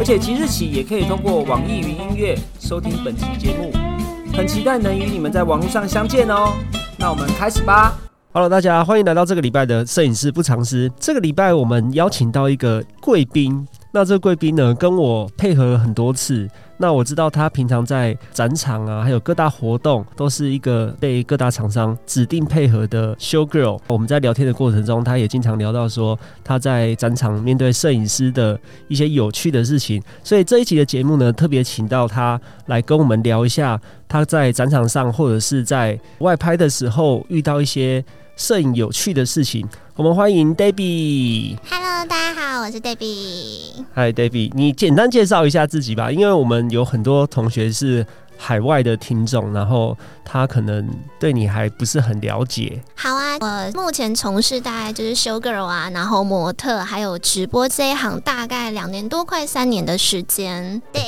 而且即日起也可以通过网易云音乐收听本期节目，很期待能与你们在网络上相见哦。那我们开始吧。Hello，大家欢迎来到这个礼拜的摄影师不藏私。这个礼拜我们邀请到一个贵宾，那这个贵宾呢跟我配合了很多次。那我知道他平常在展场啊，还有各大活动，都是一个被各大厂商指定配合的 show girl。我们在聊天的过程中，他也经常聊到说他在展场面对摄影师的一些有趣的事情。所以这一集的节目呢，特别请到他来跟我们聊一下他在展场上或者是在外拍的时候遇到一些摄影有趣的事情。我们欢迎 Debbie。Hello，大家好，我是 Debbie。Hi，Debbie，你简单介绍一下自己吧，因为我们有很多同学是海外的听众，然后他可能对你还不是很了解。好啊，我目前从事大概就是 show girl 啊，然后模特还有直播这一行，大概两年多，快三年的时间。对。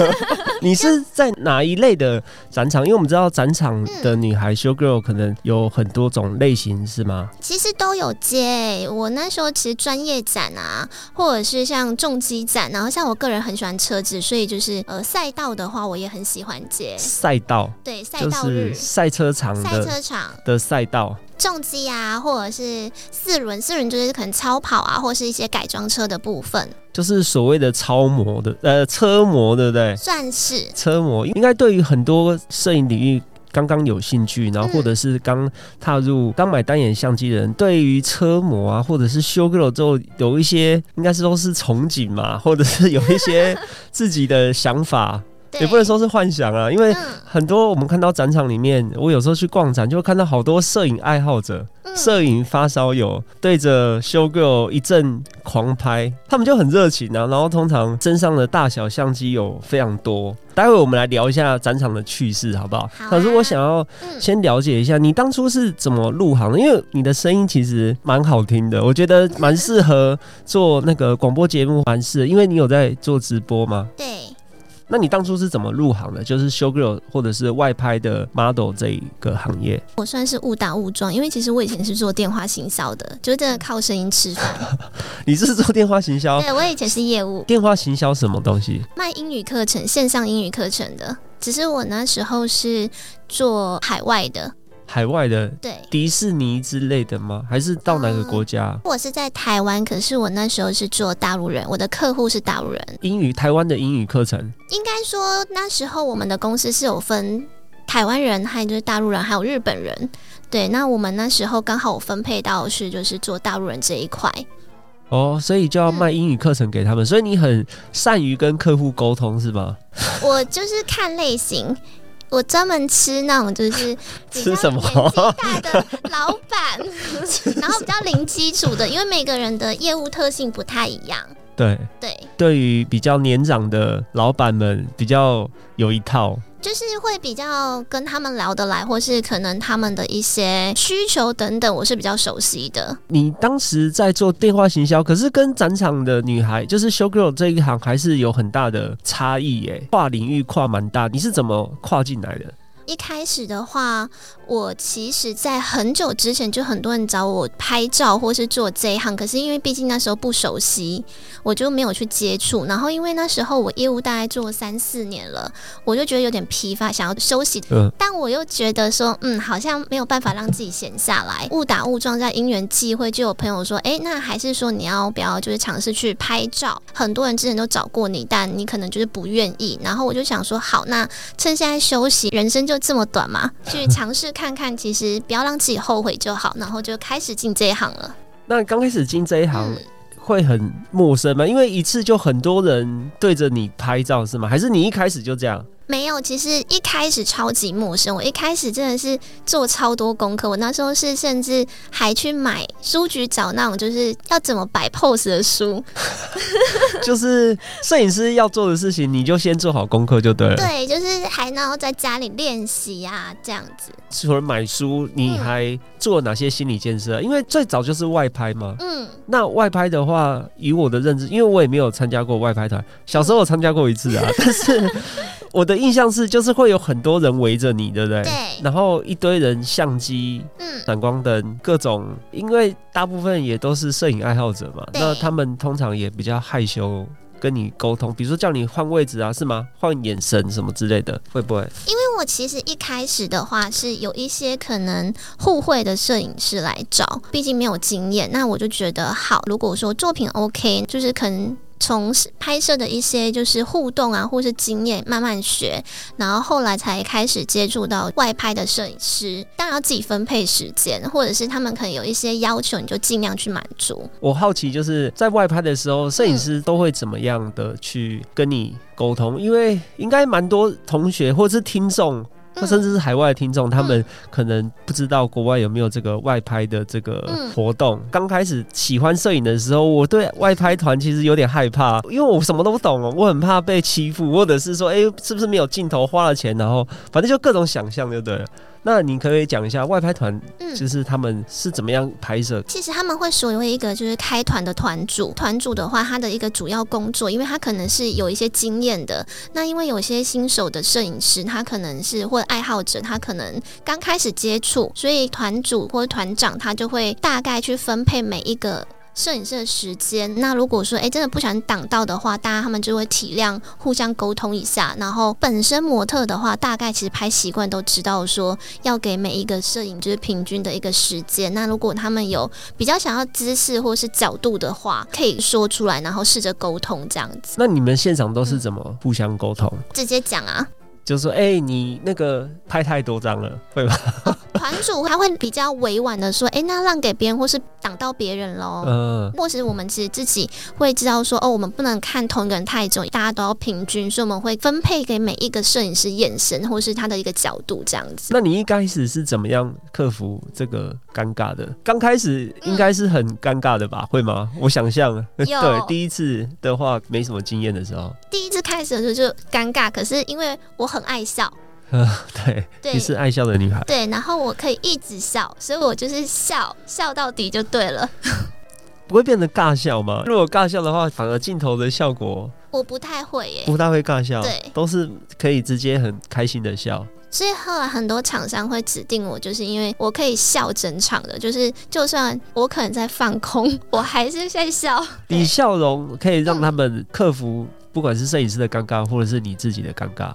你是在哪一类的展场？因为我们知道展场的女孩 show girl 可能有很多种类型，是吗？其实都有接。我那时候其实专业展啊，或者是像重机展，然后像我个人很喜欢车子，所以就是呃赛道的话，我也很喜欢接赛道。对，赛道日赛车场赛车场的赛道。重机啊，或者是四轮，四轮就是可能超跑啊，或是一些改装车的部分，就是所谓的超模的呃车模，对不对？算是车模，应该对于很多摄影领域刚刚有兴趣，然后或者是刚踏入、刚买单眼相机的人，对于车模啊，或者是修 girl 之后，有一些应该是都是憧憬嘛，或者是有一些 自己的想法。也不能说是幻想啊，因为很多我们看到展场里面，我有时候去逛展，就会看到好多摄影爱好者、摄影发烧友对着修 girl 一阵狂拍，他们就很热情啊。然后通常身上的大小相机有非常多。待会我们来聊一下展场的趣事，好不好？可是我想要先了解一下，你当初是怎么入行的？因为你的声音其实蛮好听的，我觉得蛮适合做那个广播节目，蛮适。因为你有在做直播吗？对。那你当初是怎么入行的？就是 show girl 或者是外拍的 model 这一个行业？我算是误打误撞，因为其实我以前是做电话行销的，就真的靠声音吃饭。你是做电话行销？对，我以前是业务。电话行销什么东西？卖英语课程，线上英语课程的。只是我那时候是做海外的。海外的对迪士尼之类的吗？还是到哪个国家？我是在台湾，可是我那时候是做大陆人，我的客户是大陆人。英语台湾的英语课程，应该说那时候我们的公司是有分台湾人，还有就是大陆人，还有日本人。对，那我们那时候刚好我分配到是就是做大陆人这一块。哦，所以就要卖英语课程给他们，所以你很善于跟客户沟通是吗？我就是看类型。我专门吃那种就是 吃什么大的老板，然后比较零基础的，因为每个人的业务特性不太一样。对对，对于比较年长的老板们，比较有一套。就是会比较跟他们聊得来，或是可能他们的一些需求等等，我是比较熟悉的。你当时在做电话行销，可是跟展场的女孩，就是 show girl 这一行，还是有很大的差异耶，跨领域跨蛮大。你是怎么跨进来的？一开始的话，我其实，在很久之前就很多人找我拍照或是做这一行，可是因为毕竟那时候不熟悉，我就没有去接触。然后因为那时候我业务大概做三四年了，我就觉得有点疲乏，想要休息。但我又觉得说，嗯，好像没有办法让自己闲下来。误打误撞，在因缘际会，就有朋友说，哎，那还是说你要不要就是尝试去拍照？很多人之前都找过你，但你可能就是不愿意。然后我就想说，好，那趁现在休息，人生就。这么短嘛？去尝试看看，其实不要让自己后悔就好。然后就开始进这一行了。那刚开始进这一行会很陌生吗？因为一次就很多人对着你拍照是吗？还是你一开始就这样？没有，其实一开始超级陌生。我一开始真的是做超多功课，我那时候是甚至还去买书局找那种就是要怎么摆 pose 的书。就是摄影师要做的事情，你就先做好功课就对了。对，就是还然后在家里练习啊，这样子。除了买书，你还做了哪些心理建设？因为最早就是外拍嘛。嗯。那外拍的话，以我的认知，因为我也没有参加过外拍团，小时候我参加过一次啊，但是。我的印象是，就是会有很多人围着你，对不对？对。然后一堆人，相机、嗯，闪光灯，各种，因为大部分也都是摄影爱好者嘛。那他们通常也比较害羞跟你沟通，比如说叫你换位置啊，是吗？换眼神什么之类的，会不会？因为我其实一开始的话是有一些可能互惠的摄影师来找，毕竟没有经验，那我就觉得好。如果说作品 OK，就是可能。从拍摄的一些就是互动啊，或是经验慢慢学，然后后来才开始接触到外拍的摄影师。当然要自己分配时间，或者是他们可能有一些要求，你就尽量去满足。我好奇就是在外拍的时候，摄影师都会怎么样的去跟你沟通？因为应该蛮多同学或是听众。或甚至是海外的听众，他们可能不知道国外有没有这个外拍的这个活动。刚开始喜欢摄影的时候，我对外拍团其实有点害怕，因为我什么都不懂哦，我很怕被欺负，或者是说，哎，是不是没有镜头，花了钱，然后反正就各种想象，就对了。那你可以讲一下外拍团，就是他们是怎么样拍摄？其实他们会所谓一个就是开团的团主，团主的话，他的一个主要工作，因为他可能是有一些经验的。那因为有些新手的摄影师，他可能是或者爱好者，他可能刚开始接触，所以团主或者团长他就会大概去分配每一个。摄影师的时间，那如果说哎真的不想挡到的话，大家他们就会体谅，互相沟通一下。然后本身模特的话，大概其实拍习惯都知道说要给每一个摄影就是平均的一个时间。那如果他们有比较想要姿势或是角度的话，可以说出来，然后试着沟通这样子。那你们现场都是怎么互相沟通？直接讲啊。就说：“哎，你那个拍太多张了，会吧？”团主他会比较委婉的说：“哎，那让给别人，或是挡到别人喽。”嗯，或是我们其实自己会知道说：“哦，我们不能看同一个人太重，大家都要平均，所以我们会分配给每一个摄影师眼神，或是他的一个角度这样子。”那你一开始是怎么样克服这个尴尬的？刚开始应该是很尴尬的吧？会吗？我想象，对，第一次的话没什么经验的时候，第一次开始的时候就尴尬，可是因为我。很爱笑，对，你是爱笑的女孩，对，然后我可以一直笑，所以我就是笑笑到底就对了，不会变得尬笑吗？如果尬笑的话，反而镜头的效果，我不太会耶，不太会尬笑，对，都是可以直接很开心的笑。所以后来很多厂商会指定我，就是因为我可以笑整场的，就是就算我可能在放空，我还是在笑。你笑容可以让他们克服，不管是摄影师的尴尬，或者是你自己的尴尬。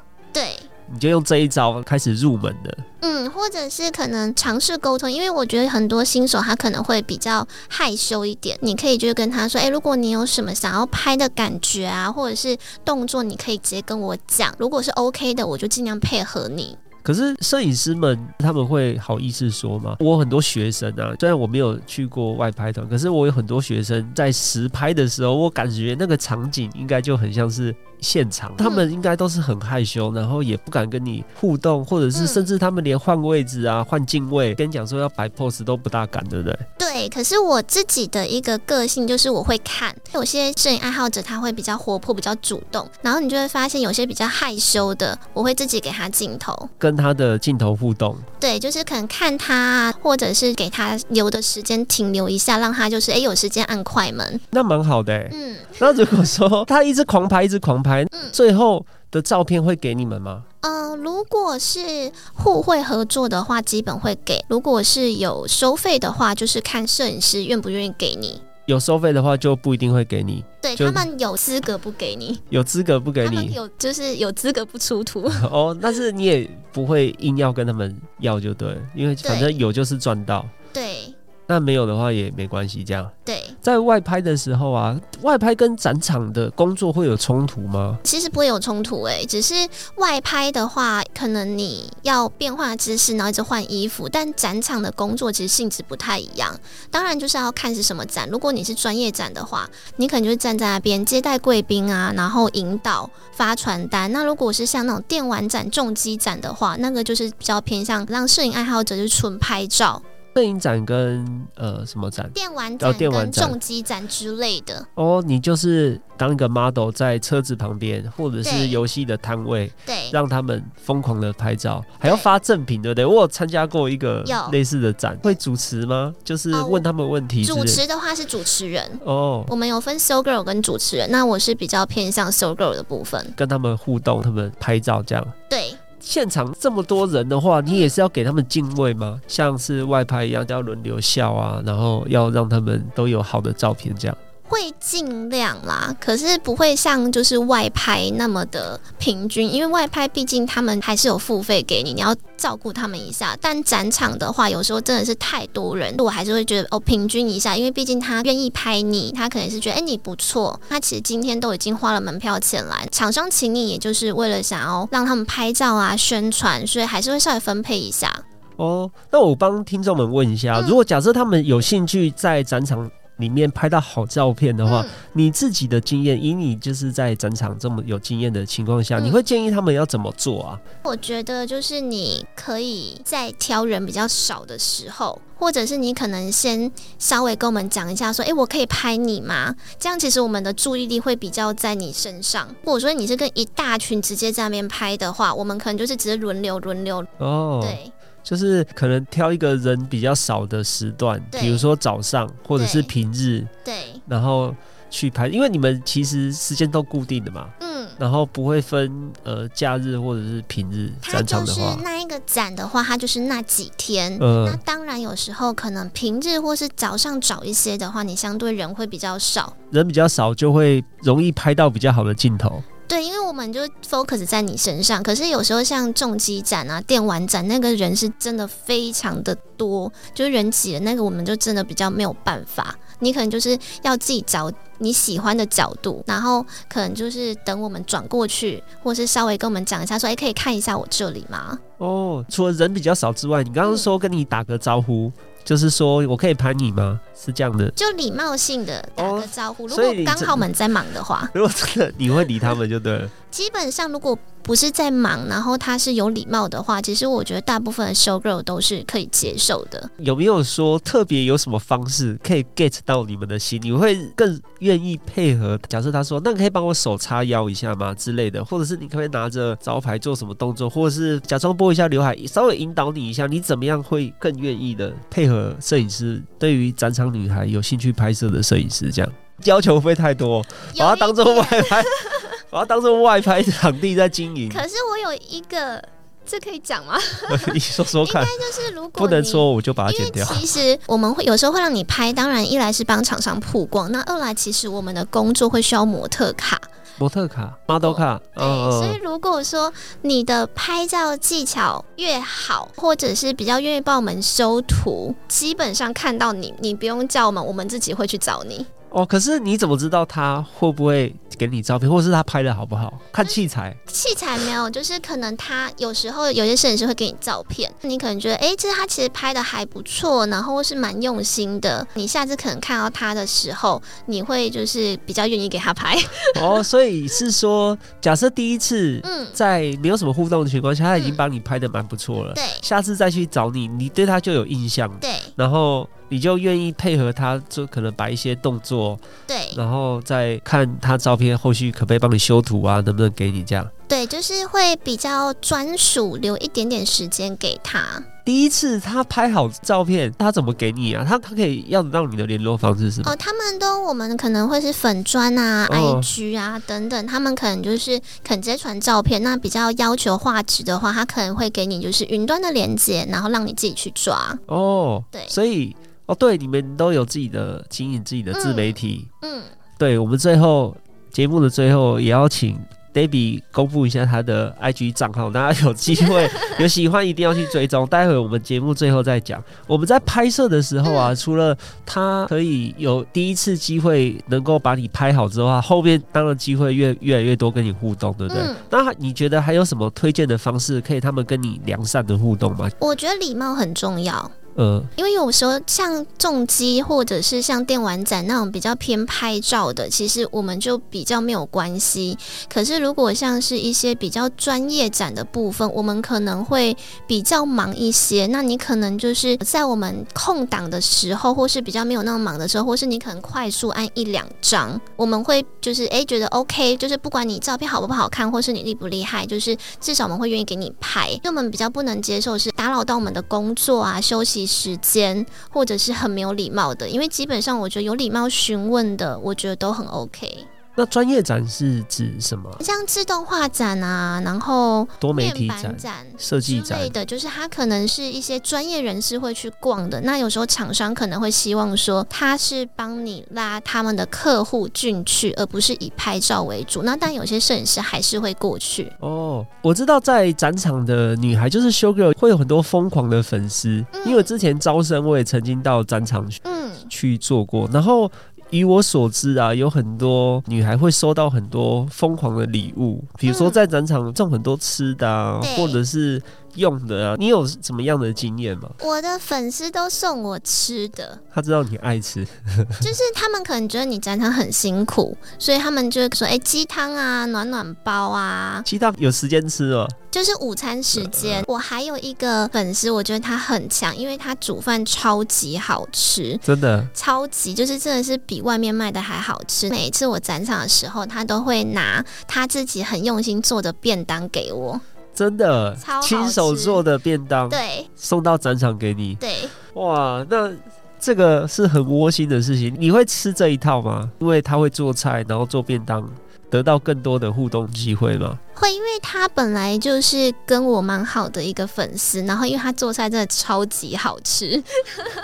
你就用这一招开始入门的。嗯，或者是可能尝试沟通，因为我觉得很多新手他可能会比较害羞一点。你可以就是跟他说：“哎，如果你有什么想要拍的感觉啊，或者是动作，你可以直接跟我讲。如果是 OK 的，我就尽量配合你。”可是摄影师们他们会好意思说吗？我很多学生啊，虽然我没有去过外拍团，可是我有很多学生在实拍的时候，我感觉那个场景应该就很像是。现场，他们应该都是很害羞，然后也不敢跟你互动，或者是甚至他们连换位置啊、换镜位，跟你讲说要摆 pose 都不大敢，对不对？对。可是我自己的一个个性就是我会看，有些摄影爱好者他会比较活泼、比较主动，然后你就会发现有些比较害羞的，我会自己给他镜头，跟他的镜头互动。对，就是可能看他，或者是给他留的时间停留一下，让他就是哎有时间按快门，那蛮好的。嗯。那如果说他一直狂拍，一直狂拍，最后的照片会给你们吗？嗯，如果是互惠合作的话，基本会给；如果是有收费的话，就是看摄影师愿不愿意给你。有收费的话，就不一定会给你。对他们有资格不给你，有资格不给你，有就是有资格不出图。哦，但是你也不会硬要跟他们要，就对，因为反正有就是赚到。对。那没有的话也没关系。这样对，在外拍的时候啊，外拍跟展场的工作会有冲突吗？其实不会有冲突诶、只是外拍的话，可能你要变化姿势，然后一直换衣服，但展场的工作其实性质不太一样。当然就是要看是什么展，如果你是专业展的话，你可能就是站在那边接待贵宾啊，然后引导发传单。那如果是像那种电玩展、重机展的话，那个就是比较偏向让摄影爱好者就纯拍照。摄影展跟呃什么展？电玩展跟电玩展重机展之类的，哦，你就是当一个 model 在车子旁边，或者是对游戏的摊位，对，让他们疯狂的拍照，还要发赠品，对不对？我有参加过一个有类似的展，会主持吗？就是哦问他们问题主。持的话是主持人。哦，我们有分 show girl 跟主持人，那我是比较偏向 show girl 的部分。跟他们互动，他们拍照这样。对，现场这么多人的话，你也是要给他们敬畏吗？像是外拍一样，要轮流笑啊，然后要让他们都有好的照片这样。会尽量啦，可是不会像就是外拍那么的平均，因为外拍毕竟他们还是有付费给你，你要照顾他们一下。但展场的话，有时候真的是太多人，我还是会觉得哦平均一下，因为毕竟他愿意拍你，他可能是觉得哎、你不错，他其实今天都已经花了门票钱来，厂商请你也就是为了想要让他们拍照啊宣传，所以还是会稍微分配一下。哦，那我帮听众们问一下，如果假设他们有兴趣在展场里面拍到好照片的话，嗯你自己的经验，以你就是在展场这么有经验的情况下，嗯你会建议他们要怎么做啊？我觉得就是你可以在挑人比较少的时候，或者是你可能先稍微跟我们讲一下，说，诶，我可以拍你吗？这样其实我们的注意力会比较在你身上。或者说你是跟一大群直接在那边拍的话，我们可能就是只是轮流轮流，哦，对就是可能挑一个人比较少的时段，比如说早上或者是平日，对，然后去拍，因为你们其实时间都固定的嘛，嗯。然后不会分呃假日或者是平日展场的话，那一个展的话，它就是那几天。那呃，当然，有时候可能平日或是早上早一些的话，你相对人会比较少。人比较少就会容易拍到比较好的镜头。对，因为我们就 focus 在你身上，可是有时候像重机展啊、电玩展，那个人是真的非常的多，就是人挤的那个，我们就真的比较没有办法。你可能就是要自己找你喜欢的角度，然后可能就是等我们转过去，或是稍微跟我们讲一下，说，哎，可以看一下我这里吗？哦，除了人比较少之外，你刚刚说跟你打个招呼，就是说我可以拍你吗？是这样的。就礼貌性的打哦个招呼。如果刚好我们在忙的话，如果真的你会理他们就对了。基本上如果不是在忙，然后他是有礼貌的话，其实我觉得大部分的 show girl 都是可以接受的。有没有说特别有什么方式可以 get 到你们的心？你会更愿意配合？假设他说，那你可以帮我手叉腰一下吗之类的，或者是你可不可以拿着招牌做什么动作，或者是假装拨一下刘海，稍微引导你一下，你怎么样会更愿意的配合摄影师？对于展场女孩有兴趣拍摄的摄影师，这样要求会不会太多？把它当做外拍，把它当做外拍场地在经营。可是我有一个，这可以讲吗？你说说看，就是如果不能说我就把它剪掉。其实我们会有时候会让你拍，当然一来是帮厂商曝光，那二来其实我们的工作会需要模特卡，模特卡、model 卡，对，嗯所以如果说你的拍照技巧越好，或者是比较愿意帮我们修图，基本上看到你，你不用叫我们，我们自己会去找你。哦，可是你怎么知道他会不会给你照片，或是他拍的好不好？看器材器材没有，就是可能他有时候有些摄影师会给你照片，你可能觉得诶，这他其实拍的还不错，然后是蛮用心的。你下次可能看到他的时候，你会就是比较愿意给他拍。哦，所以是说，假设第一次嗯，在没有什么互动的情况下，他已经帮你拍的蛮不错了，对下次再去找你，你对他就有印象，对然后你就愿意配合他，就可能摆一些动作，对然后再看他照片后续可不可以帮你修图啊，能不能给你这样。对，就是会比较专属，留一点点时间给他。第一次他拍好照片，他怎么给你啊？他他可以要得到你的联络方式是吗？哦，他们都我们可能会是粉砖啊、哦 IG 啊等等，他们可能就是肯直接传照片。那比较要求画质的话，他可能会给你就是云端的连接，然后让你自己去抓。哦，对所以哦，对，你们都有自己的经营自己的自媒体。嗯，对我们最后节目的最后也要请 Debbie 公布一下他的 IG 账号，大家有机会 有喜欢一定要去追踪。待会我们节目最后再讲。我们在拍摄的时候啊，除了他可以有第一次机会能够把你拍好之后啊，后面当然机会越越来越多跟你互动，对不对？嗯那你觉得还有什么推荐的方式可以他们跟你良善的互动吗？我觉得礼貌很重要。呃，因为有时候像重机或者是像电玩展那种比较偏拍照的，其实我们就比较没有关系。可是如果像是一些比较专业展的部分，我们可能会比较忙一些。那你可能就是在我们空档的时候，或是比较没有那么忙的时候，或是你可能快速按一两张，我们会就是诶觉得 OK，就是不管你照片好不好看，或是你厉不厉害，就是至少我们会愿意给你拍。因为我们比较不能接受是打扰到我们的工作啊、休息时间，或者是很没有礼貌的。因为基本上我觉得有礼貌询问的，我觉得都很 OK。那专业展是指什么？像自动化展啊，然后多媒体展、展。设计展之类。的，就是它可能是一些专业人士会去逛的。那有时候厂商可能会希望说，他是帮你拉他们的客户进去，而不是以拍照为主。那但有些摄影师还是会过去。哦，我知道在展场的女孩就是 show girl 会有很多疯狂的粉丝，因为之前招生我也曾经到展场去嗯，去做过，然后。以我所知啊，有很多女孩会收到很多疯狂的礼物，比如说嗯。在展场送很多吃的啊，对。或者是用的啊。你有什么样的经验吗？我的粉丝都送我吃的，他知道你爱吃，就是他们可能觉得你展场很辛苦，所以他们就会说，哎、鸡汤啊，暖暖包啊，鸡汤有时间吃哦。就是午餐时间。我还有一个粉丝，我觉得他很强，因为他煮饭超级好吃。真的，超级就是真的是比外面卖的还好吃。每一次我展场的时候，他都会拿他自己很用心做的便当给我。真的亲手做的便当对送到展场给你，对，哇，那这个是很窝心的事情。你会吃这一套吗？因为他会做菜，然后做便当，得到更多的互动机会吗？会因为他本来就是跟我蛮好的一个粉丝，然后因为他做菜真的超级好吃，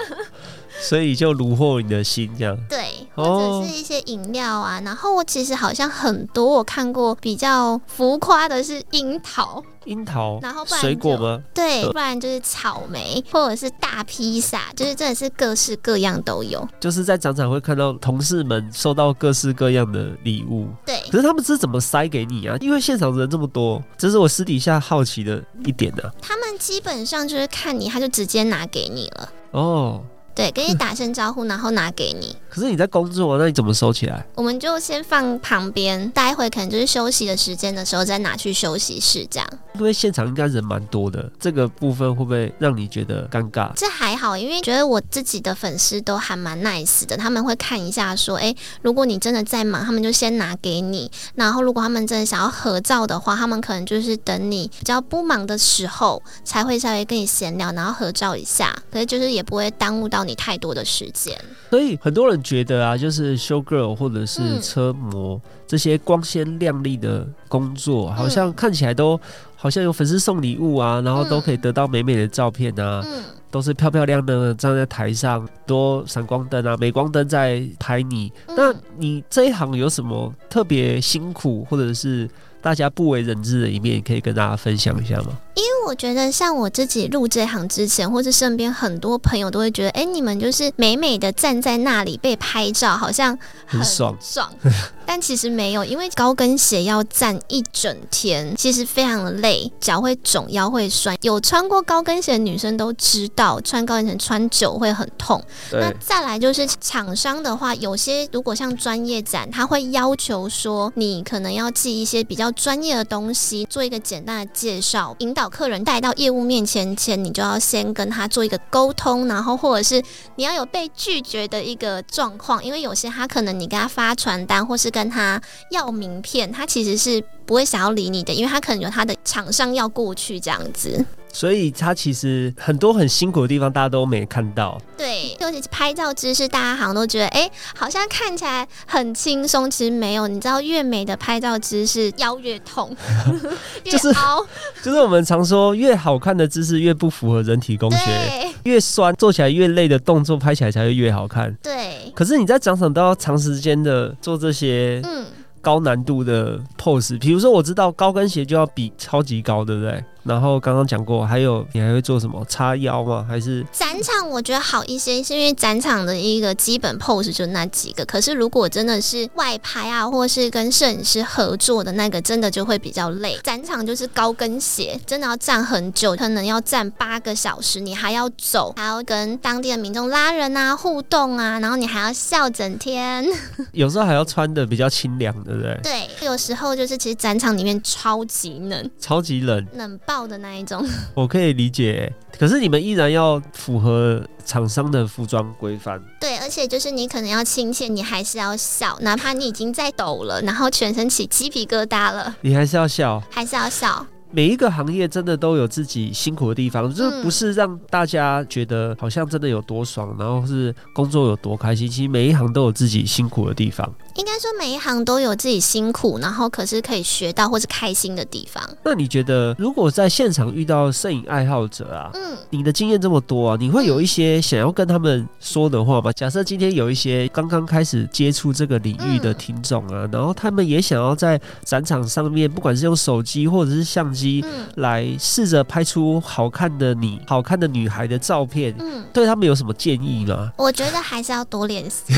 所以就虏获你的心，这样。对，哦或者是一些饮料啊。然后我其实好像很多我看过比较浮夸的是樱桃，樱桃然后不然水果吗？对，呃不然就是草莓，或者是大披萨，就是真的是各式各样都有。就是在展场会看到同事们收到各式各样的礼物，对，可是他们是怎么塞给你啊？因为现场人这么多，这是我私底下好奇的一点呢、他们基本上就是看你，他就直接拿给你了。哦，对，跟你打声招呼，然后拿给你，可是你在工作，那你怎么收起来？我们就先放旁边，待会可能就是休息的时间的时候再拿去休息室这样。因为现场应该人蛮多的，这个部分会不会让你觉得尴尬？这还好，因为觉得我自己的粉丝都还蛮 nice 的，他们会看一下说，诶，如果你真的在忙，他们就先拿给你。然后如果他们真的想要合照的话，他们可能就是等你比较不忙的时候才会稍微跟你闲聊，然后合照一下。可是就是也不会耽误到你太多的时间。所以很多人觉得啊，就是 show girl 或者是嗯车模、这些光鲜亮丽的工作，好像看起来都好像有粉丝送礼物啊，然后都可以得到美美的照片啊，嗯，都是漂漂亮亮的站在台上，多闪光灯啊、镁光灯在拍你。嗯那你这一行有什么特别辛苦，或者是大家不为人知的一面，可以跟大家分享一下吗？我觉得，像我自己入这行之前，或是身边很多朋友都会觉得，哎、你们就是美美的站在那里被拍照，好像很爽爽。但其实没有，因为高跟鞋要站一整天，其实非常的累，脚会肿，腰会酸。有穿过高跟鞋的女生都知道，穿高跟鞋穿久会很痛。那再来就是厂商的话，有些如果像专业展，他会要求说，你可能要记一些比较专业的东西，做一个简单的介绍，引导客人人带到业务面前前，你就要先跟他做一个沟通，然后或者是你要有被拒绝的一个状况，因为有些他可能你给他发传单，或是跟他要名片，他其实是不会想要理你的，因为他可能有他的厂商要过去这样子。所以他其实很多很辛苦的地方，大家都没看到。对，尤其是拍照姿势，大家好像都觉得，哎、好像看起来很轻松，其实没有。你知道，越美的拍照姿势，腰越痛，越就是凹。就是我们常说，越好看的姿势越不符合人体工学，对越酸做起来越累的动作拍起来才会越好看。对，可是你在展场都要长时间的做这些嗯，高难度的 pose，比如说我知道高跟鞋就要比超级高，对不对？然后刚刚讲过，还有你还会做什么？叉腰吗？还是展场我觉得好一些，是因为展场的一个基本 pose 就那几个。可是如果真的是外拍啊，或是跟摄影师合作的那个，真的就会比较累。展场就是高跟鞋，真的要站很久，可能要站八个小时，你还要走，还要跟当地的民众拉人啊、互动啊，然后你还要笑整天。有时候还要穿的比较清凉，对不对？对，有时候就是其实展场里面超级冷，超级冷，冷爆的那一种。我可以理解，可是你们依然要符合厂商的服装规范。对，而且就是你可能要亲切，你还是要笑，哪怕你已经在抖了，然后全身起鸡皮疙瘩了，你还是要笑，还是要笑。每一个行业真的都有自己辛苦的地方，这不是让大家觉得好像真的有多爽，然后是工作有多开心。其实每一行都有自己辛苦的地方。应该说每一行都有自己辛苦，然后可是可以学到或是开心的地方。那你觉得，如果在现场遇到摄影爱好者啊，嗯，你的经验这么多啊，你会有一些想要跟他们说的话吗？假设今天有一些刚刚开始接触这个领域的听众啊，然后他们也想要在展场上面，不管是用手机或者是相机，来试着拍出好看的你、好看的女孩的照片，嗯，对他们有什么建议吗？我觉得还是要多练习，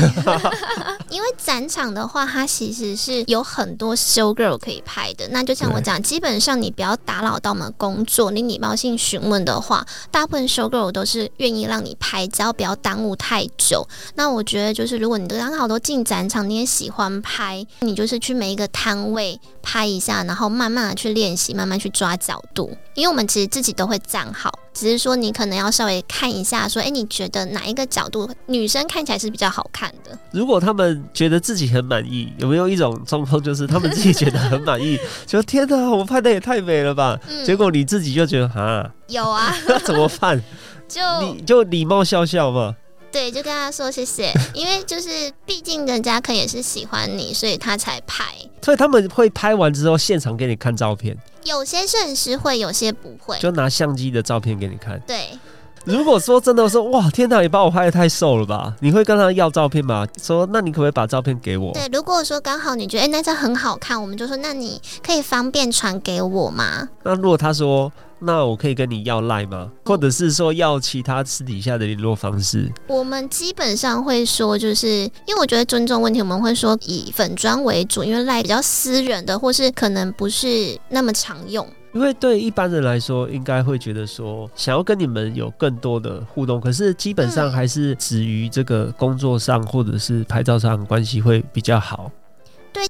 因为展场。的话，它其实是有很多 show girl 可以拍的。那就像我讲，基本上你不要打扰到我们工作，你礼貌性询问的话，大部分 show girl 都是愿意让你拍，只要不要耽误太久。那我觉得就是，如果你都刚好都进展场，你也喜欢拍，你就是去每一个摊位拍一下，然后慢慢的去练习，慢慢去抓角度。因为我们其实自己都会站好。只是说，你可能要稍微看一下，说，哎，你觉得哪一个角度女生看起来是比较好看的？如果他们觉得自己很满意，有没有一种状况，就是他们自己觉得很满意，就天哪，我拍的也太美了吧？结果你自己就觉得啊，有啊，那怎么办？就你就礼貌笑笑嘛。对，就跟他说谢谢，因为就是毕竟人家可能也是喜欢你，所以他才拍。所以他们会拍完之后现场给你看照片。有些摄影师会，有些不会，就拿相机的照片给你看。对，如果说真的说哇，天哪，你把我拍的太瘦了吧？你会跟他要照片吗？说那你可不可以把照片给我？对，如果说刚好你觉得哎那张很好看，我们就说那你可以方便传给我吗？那如果他说。那我可以跟你要赖吗？或者是说要其他私底下的联络方式？我们基本上会说，就是因为我觉得尊重问题，我们会说以粉砖为主，因为赖比较私人的，或是可能不是那么常用。因为对一般人来说，应该会觉得说想要跟你们有更多的互动，可是基本上还是止于这个工作上或者是拍照上关系会比较好。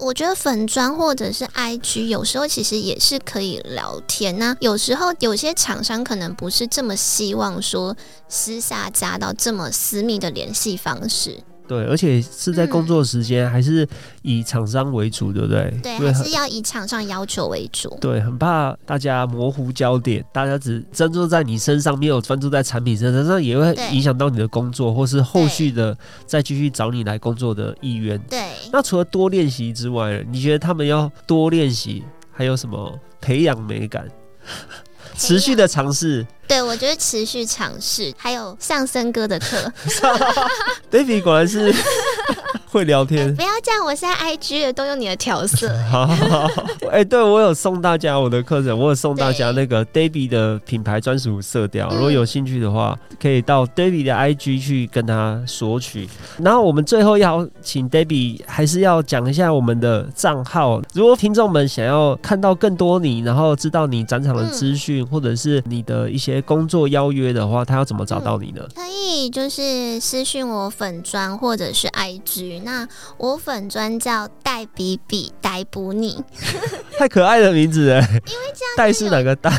我觉得粉砖或者是 IG 有时候其实也是可以聊天呐。有时候有些厂商可能不是这么希望说私下加到这么私密的联系方式。对，而且是在工作时间，还是以厂商为主，对不对？对，还是要以厂商要求为主。对，很怕大家模糊焦点，大家只专注在你身上，没有专注在产品身上，那也会影响到你的工作，或是后续的再继续找你来工作的意愿。对。那除了多练习之外，你觉得他们要多练习，还有什么培养美感？持续的尝试，对我觉得持续尝试，还有相声哥的课。David 果然是。会聊天，不要这样！我现在 IG 都用你的调色。好，哎，对我有送大家我的课程，我有送大家那个 Davy 的品牌专属色调。如果有兴趣的话，可以到 Davy 的 IG 去跟他索取。然后我们最后要请 Davy，还是要讲一下我们的账号。如果听众们想要看到更多你，然后知道你展场的资讯，或者是你的一些工作邀约的话，他要怎么找到你呢？可以就是私讯我粉砖或者是 IG。那我粉专叫黛比比逮捕你，太可爱的名字哎！因为这样戴是哪个戴？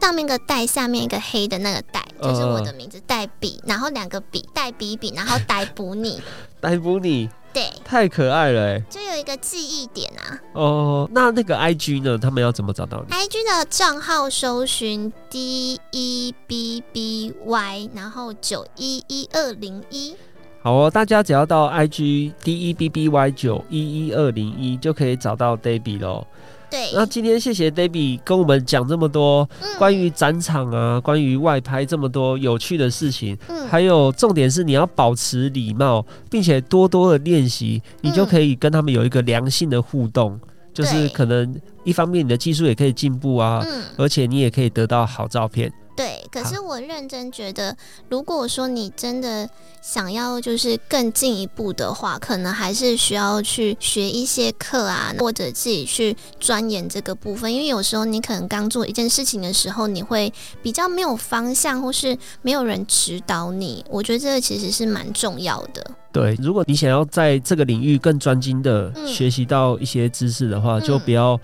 上面个戴，下面一个黑的那个戴，就是我的名字黛比，然后两个比黛比比，然后逮捕你，逮捕你，对，太可爱了哎！就有一个记忆点啊。哦，那那个 I G 呢？他们要怎么找到你？I G 的账号搜寻 D E B B Y，然后九一一二零一。好哦，大家只要到 IG D E B B Y 九一一二零一就可以找到 Debbie 喽。对，那今天谢谢 Debbie 跟我们讲这么多关于展场啊，关于外拍这么多有趣的事情，嗯还有重点是你要保持礼貌，并且多多的练习，你就可以跟他们有一个良性的互动，就是可能一方面你的技术也可以进步啊，嗯。而且你也可以得到好照片。对，可是我认真觉得，如果说你真的想要就是更进一步的话，可能还是需要去学一些课啊，或者自己去钻研这个部分。因为有时候你可能刚做一件事情的时候，你会比较没有方向，或是没有人指导你。我觉得这个其实是蛮重要的。对，如果你想要在这个领域更专精的嗯学习到一些知识的话，嗯就不要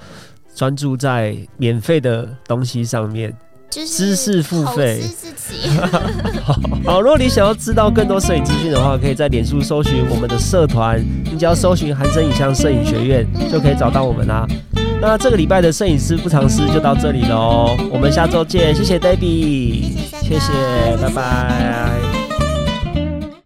专注在免费的东西上面。就是知识付费自己。好，如果你想要知道更多摄影资讯的话，可以在脸书搜寻我们的社团，你只要搜寻韩生影像摄影学院就可以找到我们啦。那这个礼拜的摄影师不藏私就到这里喽，我们下周见，谢谢哥谢谢，拜拜。